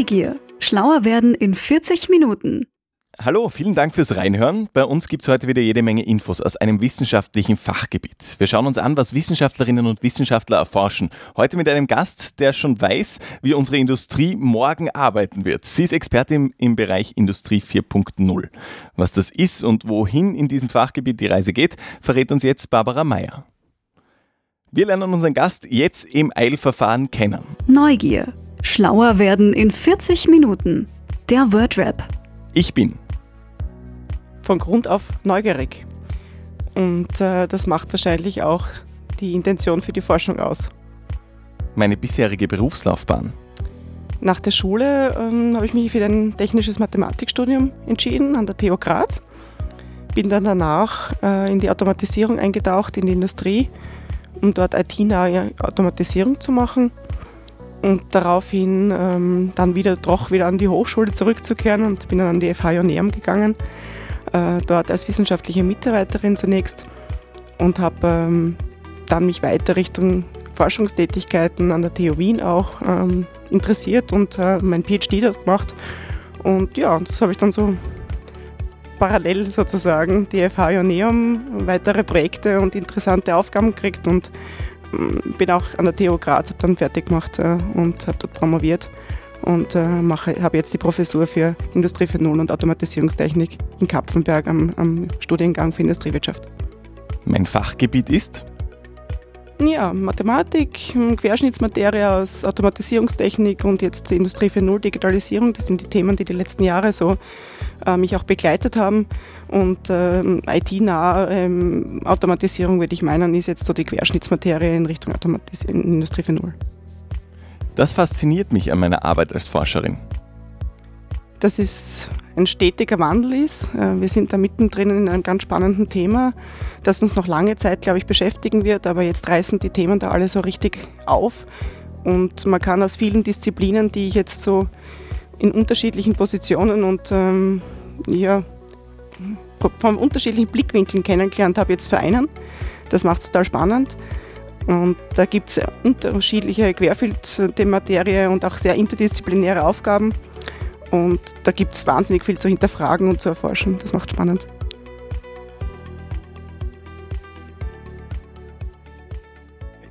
Neugier. Schlauer werden in 40 Minuten. Hallo, vielen Dank fürs Reinhören. Bei uns gibt es heute wieder jede Menge Infos aus einem wissenschaftlichen Fachgebiet. Wir schauen uns an, was Wissenschaftlerinnen und Wissenschaftler erforschen. Heute mit einem Gast, der schon weiß, wie unsere Industrie morgen arbeiten wird. Sie ist Expertin im Bereich Industrie 4.0. Was das ist und wohin in diesem Fachgebiet die Reise geht, verrät uns jetzt Barbara Meyer. Wir lernen unseren Gast jetzt im Eilverfahren kennen. Neugier. Schlauer werden in 40 Minuten. Der Wordrap. Ich bin von Grund auf neugierig. Und äh, das macht wahrscheinlich auch die Intention für die Forschung aus. Meine bisherige Berufslaufbahn. Nach der Schule ähm, habe ich mich für ein technisches Mathematikstudium entschieden an der TU Graz. Bin dann danach äh, in die Automatisierung eingetaucht, in die Industrie, um dort IT-nahe Automatisierung zu machen und daraufhin ähm, dann wieder doch wieder an die Hochschule zurückzukehren und bin dann an die FH Joneum gegangen, äh, dort als wissenschaftliche Mitarbeiterin zunächst und habe ähm, dann mich weiter Richtung Forschungstätigkeiten an der TU Wien auch ähm, interessiert und äh, mein PhD dort gemacht. Und ja, das habe ich dann so parallel sozusagen die FH Joneum, weitere Projekte und interessante Aufgaben gekriegt und bin auch an der TU Graz, habe dann fertig gemacht äh, und habe dort promoviert und äh, habe jetzt die Professur für Industrie 4.0 und Automatisierungstechnik in Kapfenberg am, am Studiengang für Industriewirtschaft. Mein Fachgebiet ist? Ja, Mathematik, Querschnittsmaterie aus Automatisierungstechnik und jetzt Industrie 4.0, Digitalisierung. Das sind die Themen, die die letzten Jahre so mich auch begleitet haben. Und äh, IT-nahe ähm, Automatisierung, würde ich meinen, ist jetzt so die Querschnittsmaterie in Richtung Automatis in Industrie 4.0. Das fasziniert mich an meiner Arbeit als Forscherin. Dass es ein stetiger Wandel ist. Äh, wir sind da mittendrin in einem ganz spannenden Thema, das uns noch lange Zeit, glaube ich, beschäftigen wird. Aber jetzt reißen die Themen da alle so richtig auf. Und man kann aus vielen Disziplinen, die ich jetzt so in unterschiedlichen Positionen und ähm, ja, von unterschiedlichen Blickwinkeln kennengelernt habe, jetzt vereinen. Das macht es total spannend. Und da gibt es unterschiedliche Querfeld der Materie und auch sehr interdisziplinäre Aufgaben. Und da gibt es wahnsinnig viel zu hinterfragen und zu erforschen. Das macht spannend.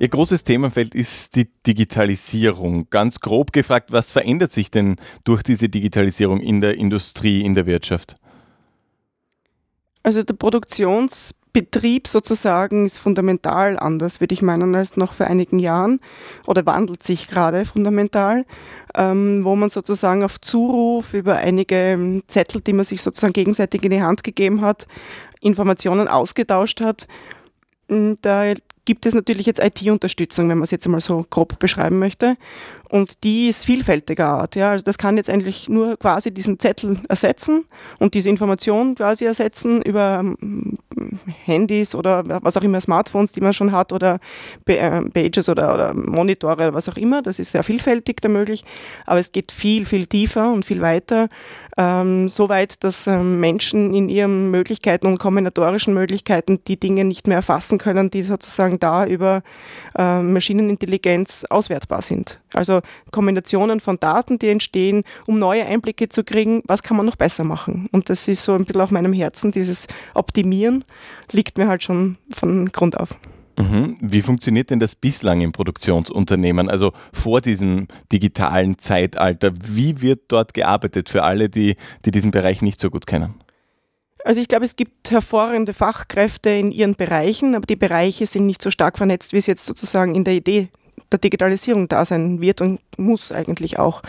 Ihr großes Themenfeld ist die Digitalisierung. Ganz grob gefragt, was verändert sich denn durch diese Digitalisierung in der Industrie, in der Wirtschaft? Also der Produktions- Betrieb sozusagen ist fundamental anders, würde ich meinen, als noch vor einigen Jahren oder wandelt sich gerade fundamental, ähm, wo man sozusagen auf Zuruf über einige Zettel, die man sich sozusagen gegenseitig in die Hand gegeben hat, Informationen ausgetauscht hat. Da gibt es natürlich jetzt IT-Unterstützung, wenn man es jetzt einmal so grob beschreiben möchte. Und die ist vielfältiger Art. Ja. Also das kann jetzt eigentlich nur quasi diesen Zettel ersetzen und diese Information quasi ersetzen über ähm, Handys oder was auch immer, Smartphones, die man schon hat oder äh, Pages oder, oder Monitore oder was auch immer. Das ist sehr vielfältig da möglich. Aber es geht viel, viel tiefer und viel weiter. Ähm, so weit, dass ähm, Menschen in ihren Möglichkeiten und kombinatorischen Möglichkeiten die Dinge nicht mehr erfassen können, die sozusagen da über äh, Maschinenintelligenz auswertbar sind. Also Kombinationen von Daten, die entstehen, um neue Einblicke zu kriegen, was kann man noch besser machen. Und das ist so ein bisschen auf meinem Herzen, dieses Optimieren liegt mir halt schon von Grund auf. Mhm. Wie funktioniert denn das bislang im Produktionsunternehmen, also vor diesem digitalen Zeitalter? Wie wird dort gearbeitet für alle, die, die diesen Bereich nicht so gut kennen? Also ich glaube, es gibt hervorragende Fachkräfte in ihren Bereichen, aber die Bereiche sind nicht so stark vernetzt, wie es jetzt sozusagen in der Idee der Digitalisierung da sein wird und muss eigentlich auch.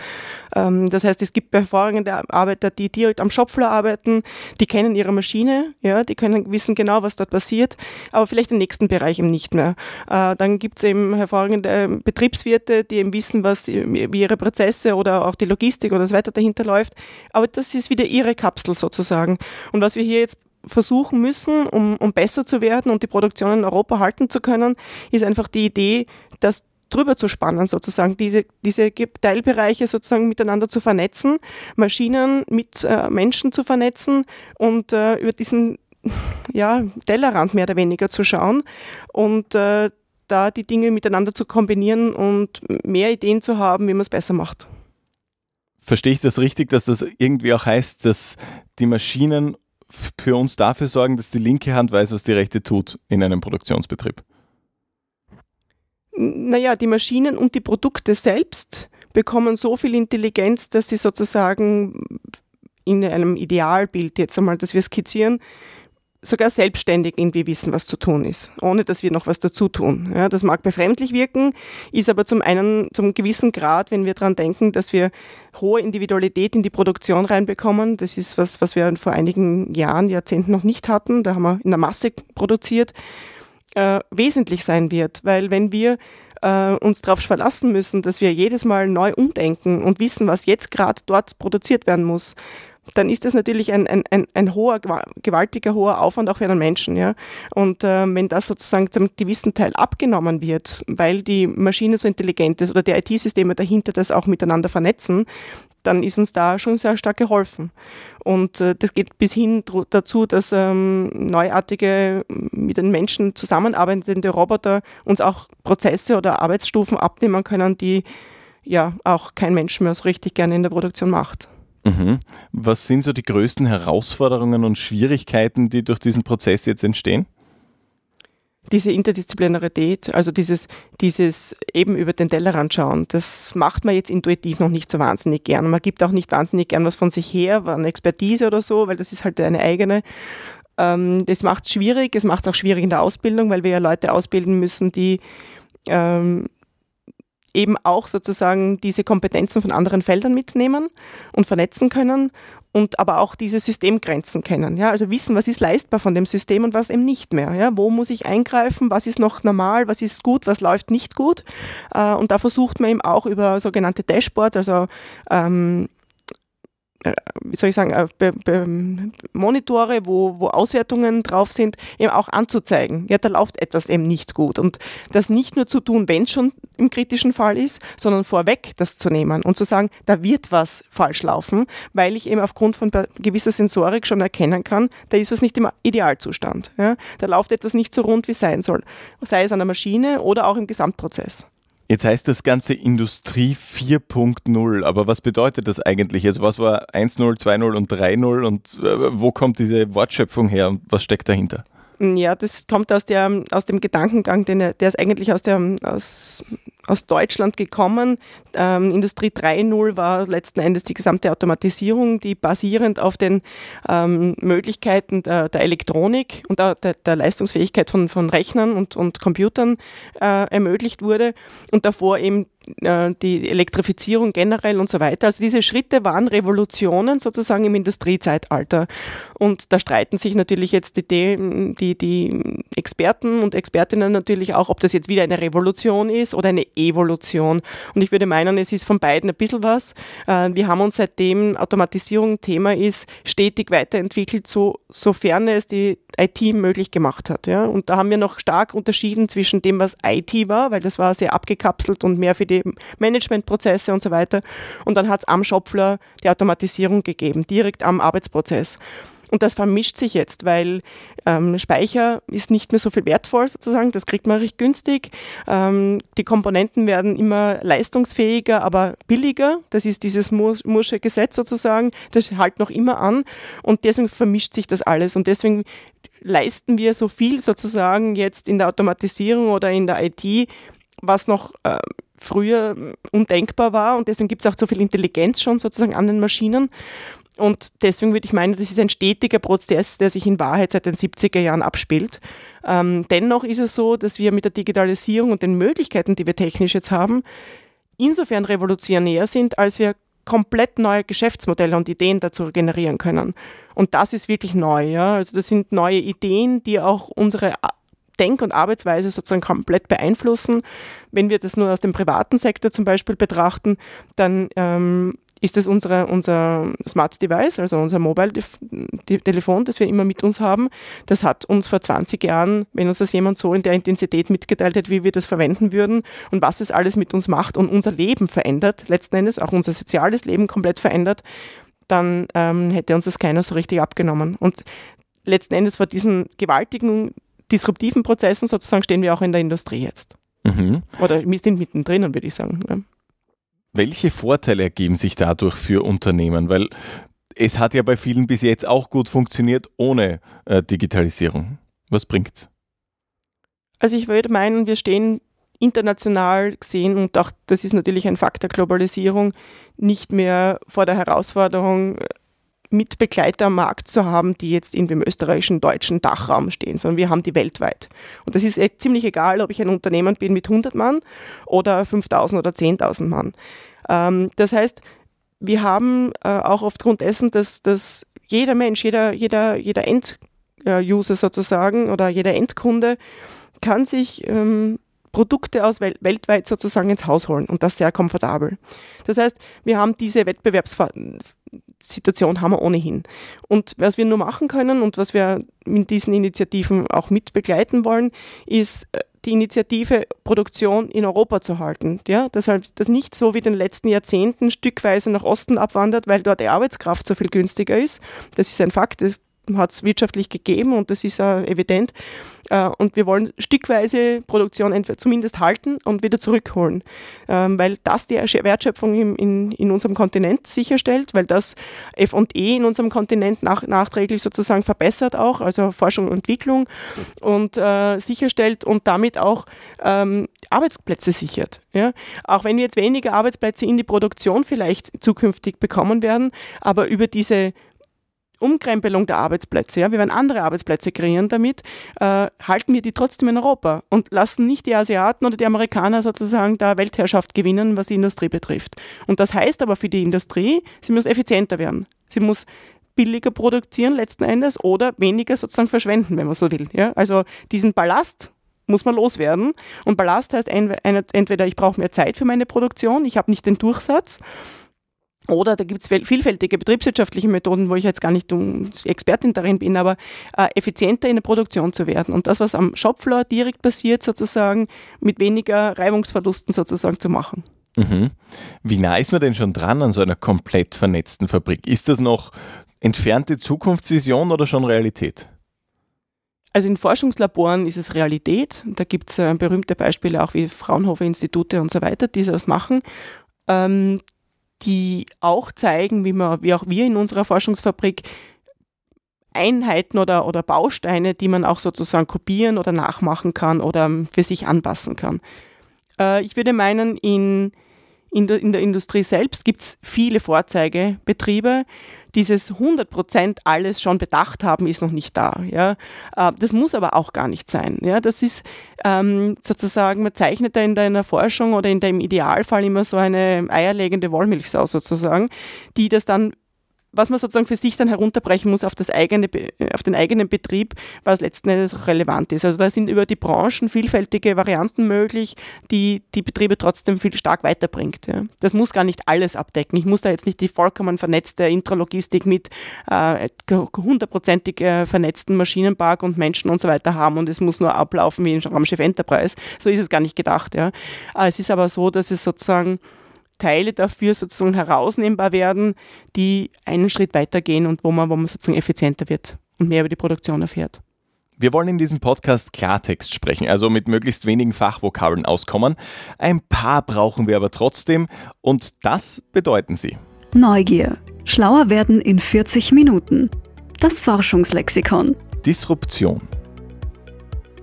Ähm, das heißt, es gibt hervorragende Arbeiter, die direkt am Shopfloor arbeiten, die kennen ihre Maschine, ja, die können wissen genau, was dort passiert, aber vielleicht den nächsten Bereich eben nicht mehr. Äh, dann gibt es eben hervorragende Betriebswirte, die eben wissen, was, wie ihre Prozesse oder auch die Logistik oder so weiter dahinter läuft. Aber das ist wieder ihre Kapsel sozusagen. Und was wir hier jetzt versuchen müssen, um, um besser zu werden und die Produktion in Europa halten zu können, ist einfach die Idee, dass drüber zu spannen, sozusagen, diese, diese Teilbereiche sozusagen miteinander zu vernetzen, Maschinen mit äh, Menschen zu vernetzen und äh, über diesen ja, Tellerrand mehr oder weniger zu schauen und äh, da die Dinge miteinander zu kombinieren und mehr Ideen zu haben, wie man es besser macht. Verstehe ich das richtig, dass das irgendwie auch heißt, dass die Maschinen für uns dafür sorgen, dass die linke Hand weiß, was die rechte tut in einem Produktionsbetrieb? Naja, die Maschinen und die Produkte selbst bekommen so viel Intelligenz, dass sie sozusagen in einem Idealbild jetzt einmal, das wir skizzieren, sogar selbstständig irgendwie wissen, was zu tun ist, ohne dass wir noch was dazu tun. Ja, das mag befremdlich wirken, ist aber zum einen zum gewissen Grad, wenn wir daran denken, dass wir hohe Individualität in die Produktion reinbekommen. Das ist was, was wir vor einigen Jahren, Jahrzehnten noch nicht hatten. Da haben wir in der Masse produziert. Äh, wesentlich sein wird, weil wenn wir äh, uns darauf verlassen müssen, dass wir jedes Mal neu umdenken und wissen, was jetzt gerade dort produziert werden muss, dann ist das natürlich ein, ein, ein, ein hoher, gewaltiger hoher Aufwand auch für einen Menschen. Ja? Und äh, wenn das sozusagen zum gewissen Teil abgenommen wird, weil die Maschine so intelligent ist oder die IT-Systeme dahinter das auch miteinander vernetzen, dann ist uns da schon sehr stark geholfen. Und äh, das geht bis hin dazu, dass ähm, neuartige, mit den Menschen zusammenarbeitende Roboter uns auch Prozesse oder Arbeitsstufen abnehmen können, die ja auch kein Mensch mehr so richtig gerne in der Produktion macht. Mhm. Was sind so die größten Herausforderungen und Schwierigkeiten, die durch diesen Prozess jetzt entstehen? Diese Interdisziplinarität, also dieses, dieses eben über den Tellerrand schauen, das macht man jetzt intuitiv noch nicht so wahnsinnig gern. Man gibt auch nicht wahnsinnig gern was von sich her, eine Expertise oder so, weil das ist halt eine eigene. Ähm, das macht es schwierig, es macht es auch schwierig in der Ausbildung, weil wir ja Leute ausbilden müssen, die ähm, eben auch sozusagen diese Kompetenzen von anderen Feldern mitnehmen und vernetzen können und aber auch diese Systemgrenzen kennen. Ja? Also wissen, was ist leistbar von dem System und was eben nicht mehr. Ja? Wo muss ich eingreifen, was ist noch normal, was ist gut, was läuft nicht gut. Äh, und da versucht man eben auch über sogenannte Dashboards, also ähm, äh, wie soll ich sagen, äh, Be Be Monitore, wo, wo Auswertungen drauf sind, eben auch anzuzeigen. Ja, da läuft etwas eben nicht gut. Und das nicht nur zu tun, wenn es schon im kritischen Fall ist, sondern vorweg das zu nehmen und zu sagen, da wird was falsch laufen, weil ich eben aufgrund von gewisser Sensorik schon erkennen kann, da ist was nicht im Idealzustand. Ja, da läuft etwas nicht so rund, wie sein soll. Sei es an der Maschine oder auch im Gesamtprozess. Jetzt heißt das Ganze Industrie 4.0, aber was bedeutet das eigentlich? Also was war 1.0, 2.0 und 3.0 und äh, wo kommt diese Wortschöpfung her und was steckt dahinter? Ja, das kommt aus, der, aus dem Gedankengang, den, der ist eigentlich aus, der, aus aus Deutschland gekommen. Ähm, Industrie 3.0 war letzten Endes die gesamte Automatisierung, die basierend auf den ähm, Möglichkeiten der, der, Elektronik und der, der, Leistungsfähigkeit von, von Rechnern und, und Computern äh, ermöglicht wurde und davor eben die Elektrifizierung generell und so weiter. Also diese Schritte waren Revolutionen sozusagen im Industriezeitalter. Und da streiten sich natürlich jetzt die, die, die Experten und Expertinnen natürlich auch, ob das jetzt wieder eine Revolution ist oder eine Evolution. Und ich würde meinen, es ist von beiden ein bisschen was. Äh, wir haben uns seitdem Automatisierung Thema ist, stetig weiterentwickelt, so, sofern es die IT möglich gemacht hat. Ja? Und da haben wir noch stark unterschieden zwischen dem, was IT war, weil das war sehr abgekapselt und mehr für die Managementprozesse und so weiter. Und dann hat es am Schopfler die Automatisierung gegeben, direkt am Arbeitsprozess. Und das vermischt sich jetzt, weil ähm, Speicher ist nicht mehr so viel wertvoll sozusagen, das kriegt man recht günstig. Ähm, die Komponenten werden immer leistungsfähiger, aber billiger. Das ist dieses Mursche Gesetz sozusagen, das hält noch immer an und deswegen vermischt sich das alles und deswegen leisten wir so viel sozusagen jetzt in der Automatisierung oder in der IT, was noch äh, früher undenkbar war und deswegen gibt es auch so viel Intelligenz schon sozusagen an den Maschinen. Und deswegen würde ich meinen, das ist ein stetiger Prozess, der sich in Wahrheit seit den 70er Jahren abspielt. Ähm, dennoch ist es so, dass wir mit der Digitalisierung und den Möglichkeiten, die wir technisch jetzt haben, insofern revolutionär sind, als wir komplett neue Geschäftsmodelle und Ideen dazu generieren können. Und das ist wirklich neu. Ja? Also das sind neue Ideen, die auch unsere Denk- und Arbeitsweise sozusagen komplett beeinflussen. Wenn wir das nur aus dem privaten Sektor zum Beispiel betrachten, dann ähm, ist das unsere, unser Smart Device, also unser Mobile-Telefon, das wir immer mit uns haben. Das hat uns vor 20 Jahren, wenn uns das jemand so in der Intensität mitgeteilt hat, wie wir das verwenden würden und was es alles mit uns macht und unser Leben verändert, letzten Endes auch unser soziales Leben komplett verändert, dann ähm, hätte uns das keiner so richtig abgenommen. Und letzten Endes vor diesen gewaltigen disruptiven Prozessen sozusagen stehen wir auch in der Industrie jetzt. Mhm. Oder wir sind mittendrin, würde ich sagen. Welche Vorteile ergeben sich dadurch für Unternehmen? Weil es hat ja bei vielen bis jetzt auch gut funktioniert ohne äh, Digitalisierung. Was bringt's? Also ich würde meinen, wir stehen international gesehen und auch das ist natürlich ein Fakt der Globalisierung nicht mehr vor der Herausforderung Mitbegleiter am Markt zu haben, die jetzt in dem österreichischen, deutschen Dachraum stehen, sondern wir haben die weltweit. Und das ist e- ziemlich egal, ob ich ein Unternehmen bin mit 100 Mann oder 5000 oder 10.000 Mann. Ähm, das heißt, wir haben äh, auch aufgrund dessen, dass, dass jeder Mensch, jeder, jeder, jeder End-User sozusagen oder jeder Endkunde kann sich ähm, Produkte aus wel weltweit sozusagen ins Haus holen und das sehr komfortabel. Das heißt, wir haben diese Wettbewerbssituation haben wir ohnehin. Und was wir nur machen können und was wir in diesen Initiativen auch mit begleiten wollen, ist äh, die Initiative Produktion in Europa zu halten. Ja, deshalb das nicht so wie in den letzten Jahrzehnten stückweise nach Osten abwandert, weil dort die Arbeitskraft so viel günstiger ist. Das ist ein Fakt. Das hat es wirtschaftlich gegeben und das ist auch evident. Äh, und wir wollen stückweise Produktion entweder zumindest halten und wieder zurückholen, ähm, weil das die Wertschöpfung in, in, in unserem Kontinent sicherstellt, weil das F&E in unserem Kontinent nach, nachträglich sozusagen verbessert auch, also Forschung und Entwicklung und äh, sicherstellt und damit auch ähm, Arbeitsplätze sichert. Ja? Auch wenn wir jetzt weniger Arbeitsplätze in die Produktion vielleicht zukünftig bekommen werden, aber über diese Umkrempelung der Arbeitsplätze, ja, wir werden andere Arbeitsplätze kreieren damit, äh, halten wir die trotzdem in Europa und lassen nicht die Asiaten oder die Amerikaner sozusagen da Weltherrschaft gewinnen, was die Industrie betrifft. Und das heißt aber für die Industrie, sie muss effizienter werden. Sie muss billiger produzieren letzten Endes oder weniger sozusagen verschwenden, wenn man so will. Ja? Also diesen Ballast muss man loswerden. Und Ballast heißt entweder ich brauche mehr Zeit für meine Produktion, ich habe nicht den Durchsatz oder da gibt es vielfältige betriebswirtschaftliche Methoden, wo ich jetzt gar nicht Expertin darin bin, aber äh, effizienter in der Produktion zu werden und das, was am Shopfloor direkt passiert, sozusagen mit weniger Reibungsverlusten sozusagen zu machen. Mhm. Wie nah ist man denn schon dran an so einer komplett vernetzten Fabrik? Ist das noch entfernte Zukunftsvision oder schon Realität? Also in Forschungslaboren ist es Realität. Da gibt es äh, berühmte Beispiele auch wie Fraunhofer Institute und so weiter, die das machen. Ähm, die auch zeigen, wie, man, wie auch wir in unserer Forschungsfabrik Einheiten oder, oder Bausteine, die man auch sozusagen kopieren oder nachmachen kann oder für sich anpassen kann. Äh, ich würde meinen, in, in, der, in der Industrie selbst gibt es viele Vorzeigebetriebe, dieses 100% alles schon bedacht haben, ist noch nicht da. Ja. Äh, das muss aber auch gar nicht sein. Ja. Das ist ähm, sozusagen, man zeichnet da in der Forschung oder in dem Idealfall immer so eine eierlegende Wollmilchsau sozusagen, die das dann was man sozusagen für sich dann herunterbrechen muss auf, das eigene, auf den eigenen Betrieb, was letzten Endes auch relevant ist. Also da sind über die Branchen vielfältige Varianten möglich, die die Betriebe trotzdem viel stark weiterbringt. Ja. Das muss gar nicht alles abdecken. Ich muss da jetzt nicht die vollkommen vernetzte Intralogistik mit äh, hundertprozentig äh, vernetzten Maschinenpark und Menschen und so weiter haben und es muss nur ablaufen wie in Raumschiff Enterprise. So ist es gar nicht gedacht. Ja. Äh, es ist aber so, dass es sozusagen Teile dafür sozusagen herausnehmbar werden, die einen Schritt weitergehen und wo man, wo man sozusagen effizienter wird und mehr über die Produktion erfährt. Wir wollen in diesem Podcast Klartext sprechen, also mit möglichst wenigen Fachvokabeln auskommen. Ein paar brauchen wir aber trotzdem und das bedeuten sie. Neugier. Schlauer werden in 40 Minuten. Das Forschungslexikon. Disruption.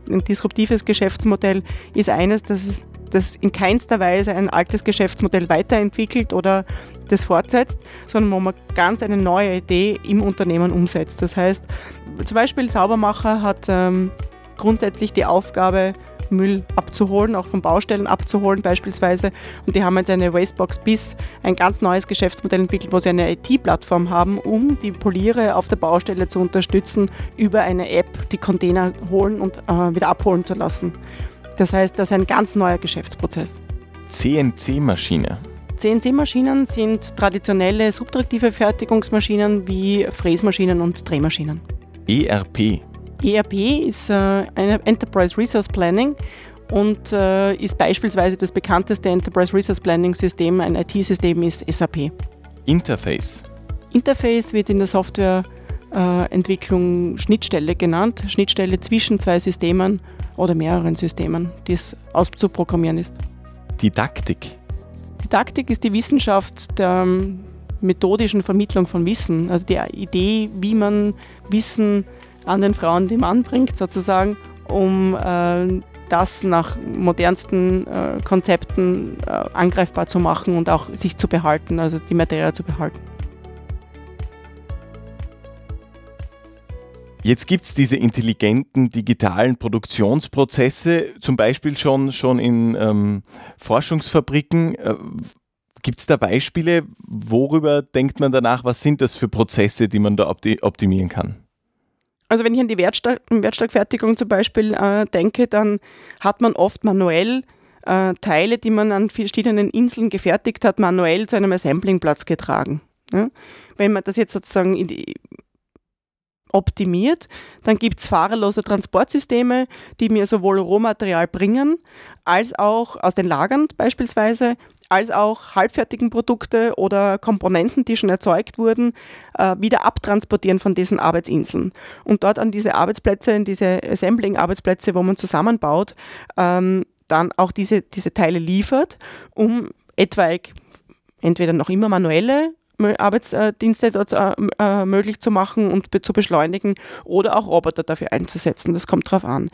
Ein disruptives Geschäftsmodell ist eines, das es das in keinster Weise ein altes Geschäftsmodell weiterentwickelt oder das fortsetzt, sondern wo man ganz eine neue Idee im Unternehmen umsetzt. Das heißt, zum Beispiel Saubermacher hat ähm, grundsätzlich die Aufgabe, Müll abzuholen, auch von Baustellen abzuholen beispielsweise. Und die haben jetzt eine Wastebox bis ein ganz neues Geschäftsmodell entwickelt, wo sie eine IT-Plattform haben, um die Poliere auf der Baustelle zu unterstützen, über eine App die Container holen und äh, wieder abholen zu lassen. Das heißt, das ist ein ganz neuer Geschäftsprozess. CNC-Maschine. CNC-Maschinen sind traditionelle subtraktive Fertigungsmaschinen wie Fräsmaschinen und Drehmaschinen. ERP. ERP ist äh, Enterprise Resource Planning und äh, ist beispielsweise das bekannteste Enterprise Resource Planning System, ein IT-System ist SAP. Interface. Interface wird in der Softwareentwicklung äh, Schnittstelle genannt, Schnittstelle zwischen zwei Systemen oder mehreren Systemen, die es auszuprogrammieren ist. Didaktik. Didaktik ist die Wissenschaft der ähm, methodischen Vermittlung von Wissen, also die Idee, wie man Wissen an den Frauen den Mann bringt, sozusagen, um äh, das nach modernsten äh, Konzepten äh, angreifbar zu machen und auch sich zu behalten, also die Materie zu behalten. Jetzt gibt es diese intelligenten digitalen Produktionsprozesse, zum Beispiel schon, schon in ähm, Forschungsfabriken. Äh, gibt es da Beispiele? Worüber denkt man danach? Was sind das für Prozesse, die man da optimieren kann? Also wenn ich an die Wertstofffertigung zum Beispiel äh, denke, dann hat man oft manuell äh, Teile, die man an verschiedenen Inseln gefertigt hat, manuell zu einem Assemblingplatz getragen. Ja? Wenn man das jetzt sozusagen die, optimiert, dann gibt es fahrerlose Transportsysteme, die mir sowohl Rohmaterial bringen, als auch aus den Lagern beispielsweise, als auch halbfertigen Produkte oder Komponenten, die schon erzeugt wurden, äh, wieder abtransportieren von diesen Arbeitsinseln. Und dort an diese Arbeitsplätze, in diese Assembling-Arbeitsplätze, wo man zusammenbaut, ähm, dann auch diese, diese Teile liefert, um etwaig entweder noch immer manuelle Arbeitsdienste dort äh, äh, möglich zu machen und zu beschleunigen oder auch Roboter dafür einzusetzen. Das kommt drauf an.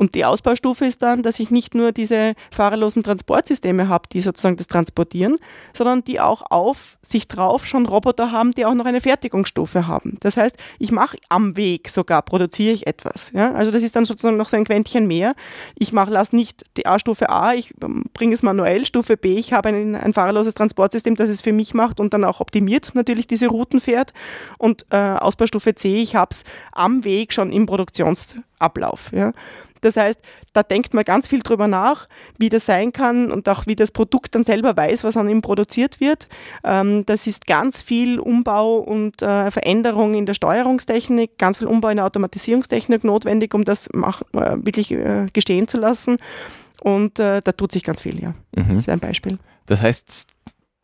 Und die Ausbaustufe ist dann, dass ich nicht nur diese fahrerlosen Transportsysteme habe, die sozusagen das transportieren, sondern die auch auf sich drauf schon Roboter haben, die auch noch eine Fertigungsstufe haben. Das heißt, ich mache am Weg sogar, produziere ich etwas. Ja? Also das ist dann sozusagen noch so ein Quäntchen mehr. Ich lasse nicht die A-Stufe A, ich ähm, bringe es manuell, Stufe B, ich habe ein, ein fahrerloses Transportsystem, das es für mich macht und dann auch optimiert natürlich diese Routen fährt. Und äh, Ausbaustufe C, ich habe es am Weg schon im Produktionsablauf. Ja? Das heißt, da denkt man ganz viel drüber nach, wie das sein kann und auch wie das Produkt dann selber weiß, was an ihm produziert wird. Ähm, das ist ganz viel Umbau und äh, Veränderung in der Steuerungstechnik, ganz viel Umbau in der Automatisierungstechnik notwendig, um das äh, wirklich äh, gestehen zu lassen. Und da tut sich ganz viel, ja. Mhm. Das ist ein Beispiel. Das heißt,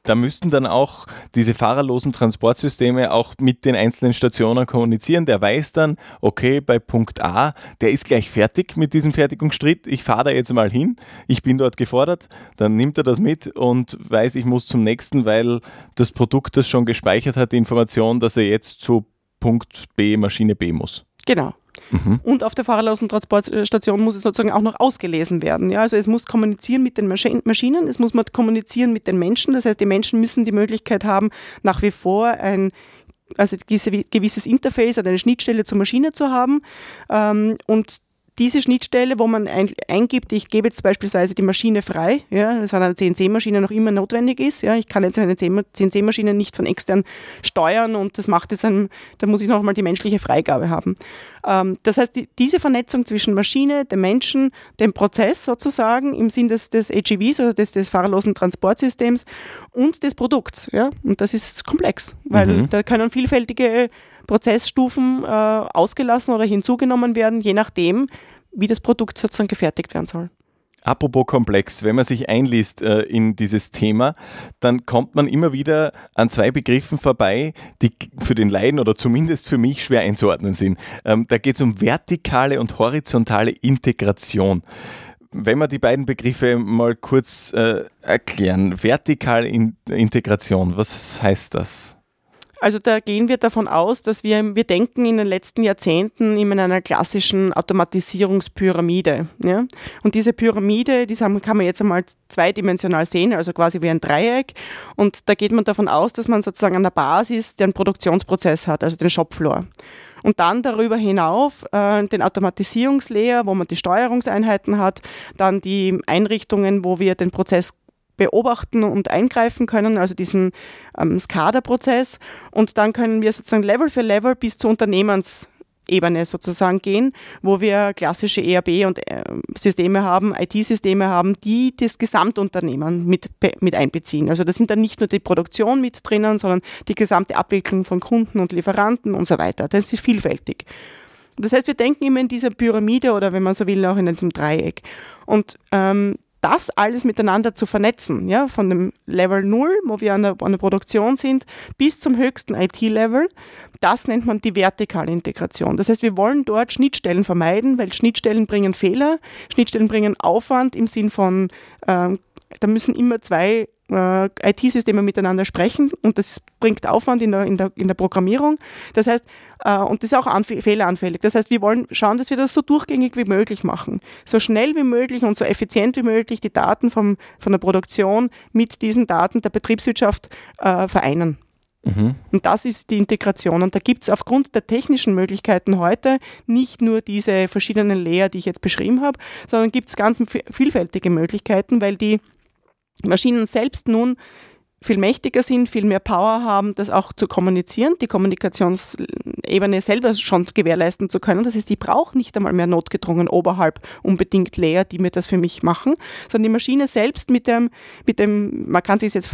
da müssten dann auch diese fahrerlosen Transportsysteme auch mit den einzelnen Stationen kommunizieren. Der weiß dann, okay, bei Punkt A, der ist gleich fertig mit diesem Fertigungsschritt. Ich fahre da jetzt mal hin. Ich bin dort gefordert. Dann nimmt er das mit und weiß, ich muss zum nächsten, weil das Produkt das schon gespeichert hat, die Information, dass er jetzt zu Punkt B, Maschine B muss. Genau. Mhm. Und auf der fahrerlosen Transportstation muss es sozusagen auch noch ausgelesen werden. Ja? Also es muss kommunizieren mit den Maschinen, es muss kommunizieren mit den Menschen. Das heißt, die Menschen müssen die Möglichkeit haben, nach wie vor ein also gewisses Interface oder eine Schnittstelle zur Maschine zu haben. Ähm, und diese Schnittstelle, wo man ein, eingibt, ich gebe jetzt beispielsweise die Maschine frei, ja, das an einer CNC-Maschine noch immer notwendig ist. Ja, ich kann jetzt eine CNC-Maschine nicht von extern steuern und das macht jetzt ein, da muss ich nochmal die menschliche Freigabe haben. Ähm, das heißt, die, diese Vernetzung zwischen Maschine, dem Menschen, dem Prozess sozusagen im Sinn des, des AGVs, also des, des fahrerlosen Transportsystems und des Produkts. Ja, und das ist komplex, weil mhm. da können vielfältige Prozessstufen äh, ausgelassen oder hinzugenommen werden, je nachdem, wie das Produkt sozusagen gefertigt werden soll. Apropos komplex, wenn man sich einliest äh, in dieses Thema, dann kommt man immer wieder an zwei Begriffen vorbei, die für den Laien oder zumindest für mich schwer einzuordnen sind. Ähm, da geht es um vertikale und horizontale Integration. Wenn wir die beiden Begriffe mal kurz äh, erklären. Vertikale in Integration, was heißt das? Also da gehen wir davon aus, dass wir, wir denken in den letzten Jahrzehnten in einer klassischen Automatisierungspyramide. Ja? Und diese Pyramide, die kann man jetzt einmal zweidimensional sehen, also quasi wie ein Dreieck. Und da geht man davon aus, dass man sozusagen an der Basis den Produktionsprozess hat, also den Shopfloor. Und dann darüber hinauf äh, den Automatisierungslayer, wo man die Steuerungseinheiten hat, dann die Einrichtungen, wo wir den Prozess beobachten und eingreifen können, also diesen ähm, SCADA-Prozess. Und dann können wir sozusagen Level für Level bis zur Unternehmensebene sozusagen gehen, wo wir klassische ERB und äh, Systeme haben, IT-Systeme haben, die das Gesamtunternehmen mit, mit einbeziehen. Also da sind dann nicht nur die Produktion mit drinnen, sondern die gesamte Abwicklung von Kunden und Lieferanten und so weiter. Das ist vielfältig. Das heißt, wir denken immer in dieser Pyramide oder wenn man so will, auch in diesem Dreieck. Und ähm, das alles miteinander zu vernetzen, ja, von dem Level 0, wo wir an der, an der Produktion sind, bis zum höchsten IT-Level, das nennt man die vertikale Integration. Das heißt, wir wollen dort Schnittstellen vermeiden, weil Schnittstellen bringen Fehler, Schnittstellen bringen Aufwand im Sinn von, ähm, da müssen immer zwei äh, IT-Systeme miteinander sprechen und das bringt Aufwand in der, in der, in der Programmierung. Das heißt, äh, und das ist auch fehleranfällig. Das heißt, wir wollen schauen, dass wir das so durchgängig wie möglich machen. So schnell wie möglich und so effizient wie möglich die Daten vom, von der Produktion mit diesen Daten der Betriebswirtschaft äh, vereinen. Mhm. Und das ist die Integration. Und da gibt es aufgrund der technischen Möglichkeiten heute nicht nur diese verschiedenen Layer, die ich jetzt beschrieben habe, sondern gibt es ganz vielfältige Möglichkeiten, weil die Maschinen selbst nun viel mächtiger sind, viel mehr Power haben, das auch zu kommunizieren, die Kommunikationsebene selber schon gewährleisten zu können. Das heißt, ich brauche nicht einmal mehr notgedrungen oberhalb unbedingt Layer, die mir das für mich machen, sondern die Maschine selbst mit dem, mit dem, man kann sich jetzt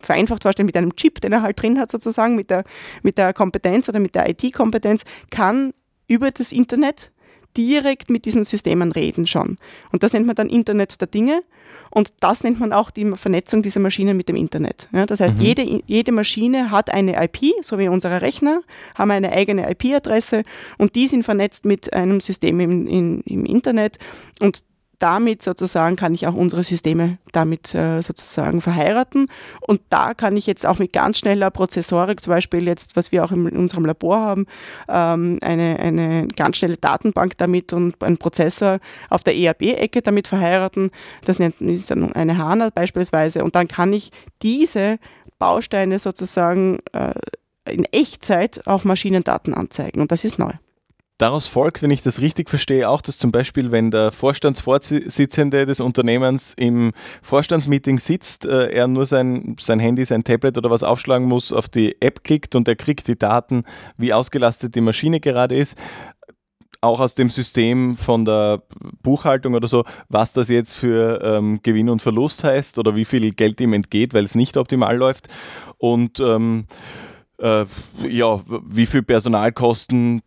vereinfacht vorstellen, mit einem Chip, den er halt drin hat sozusagen, mit der, mit der Kompetenz oder mit der IT-Kompetenz, kann über das Internet direkt mit diesen Systemen reden schon. Und das nennt man dann Internet der Dinge. Und das nennt man auch die Vernetzung dieser Maschinen mit dem Internet. Ja, das heißt, mhm. jede, jede Maschine hat eine IP, so wie unsere Rechner, haben eine eigene IP-Adresse und die sind vernetzt mit einem System im, in, im Internet. Und damit sozusagen kann ich auch unsere Systeme damit äh, sozusagen verheiraten. Und da kann ich jetzt auch mit ganz schneller Prozessorik, zum Beispiel jetzt, was wir auch in unserem Labor haben, ähm, eine, eine ganz schnelle Datenbank damit und einen Prozessor auf der ERB-Ecke damit verheiraten. Das nennt ist dann eine HANA beispielsweise. Und dann kann ich diese Bausteine sozusagen äh, in Echtzeit auch Maschinendaten anzeigen. Und das ist neu. Daraus folgt, wenn ich das richtig verstehe, auch, dass zum Beispiel, wenn der Vorstandsvorsitzende des Unternehmens im Vorstandsmeeting sitzt, äh, er nur sein, sein Handy, sein Tablet oder was aufschlagen muss, auf die App klickt und er kriegt die Daten, wie ausgelastet die Maschine gerade ist auch aus dem System von der Buchhaltung oder so, was das jetzt für ähm, Gewinn und Verlust heißt oder wie viel Geld ihm entgeht, weil es nicht optimal läuft. Und ähm, äh, ja, wie viel Personalkosten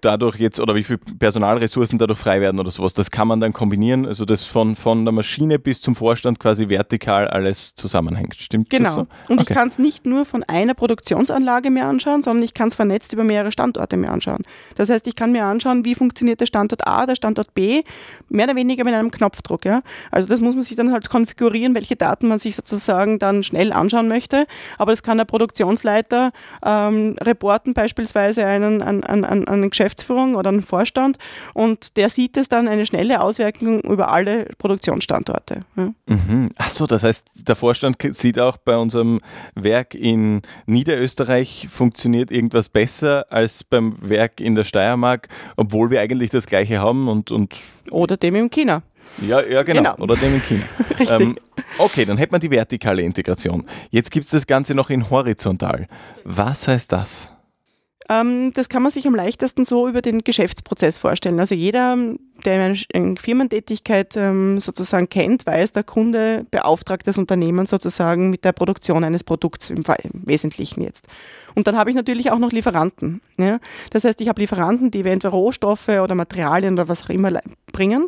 dadurch jetzt oder wie viel Personalressourcen dadurch frei werden oder sowas. Das kann man dann kombinieren, also das von, von der Maschine bis zum Vorstand quasi vertikal alles zusammenhängt. Stimmt genau. das so? Und okay. ich kann es nicht nur von einer Produktionsanlage mir anschauen, sondern ich kann es vernetzt über mehrere Standorte mir anschauen. Das heißt, ich kann mir anschauen, wie funktioniert der Standort A, der Standort B, mehr oder weniger mit einem Knopfdruck. Ja? Also das muss man sich dann halt konfigurieren, welche Daten man sich sozusagen dann schnell anschauen möchte. Aber das kann der Produktionsleiter ähm, reporten, beispielsweise einen, an, an einen Geschäft Geschäftsführung oder einen Vorstand und der sieht es dann eine schnelle Auswirkung über alle Produktionsstandorte. Ja. Mhm. Achso, das heißt, der Vorstand sieht auch bei unserem Werk in Niederösterreich funktioniert irgendwas besser als beim Werk in der Steiermark, obwohl wir eigentlich das gleiche haben und, und oder dem in China. Ja, ja genau. genau. Oder dem in China. Richtig. Ähm, okay, dann hätte man die vertikale Integration. Jetzt gibt es das Ganze noch in horizontal. Was heißt das? Ähm, das kann man sich am leichtesten so über den Geschäftsprozess vorstellen. Also jeder, der eine Firmentätigkeit ähm, sozusagen kennt, weiß, der Kunde beauftragt das Unternehmen sozusagen mit der Produktion eines Produkts im, Wesentlichen jetzt. Und dann habe ich natürlich auch noch Lieferanten. Ja? Das heißt, ich habe Lieferanten, die entweder Rohstoffe oder Materialien oder was auch immer bringen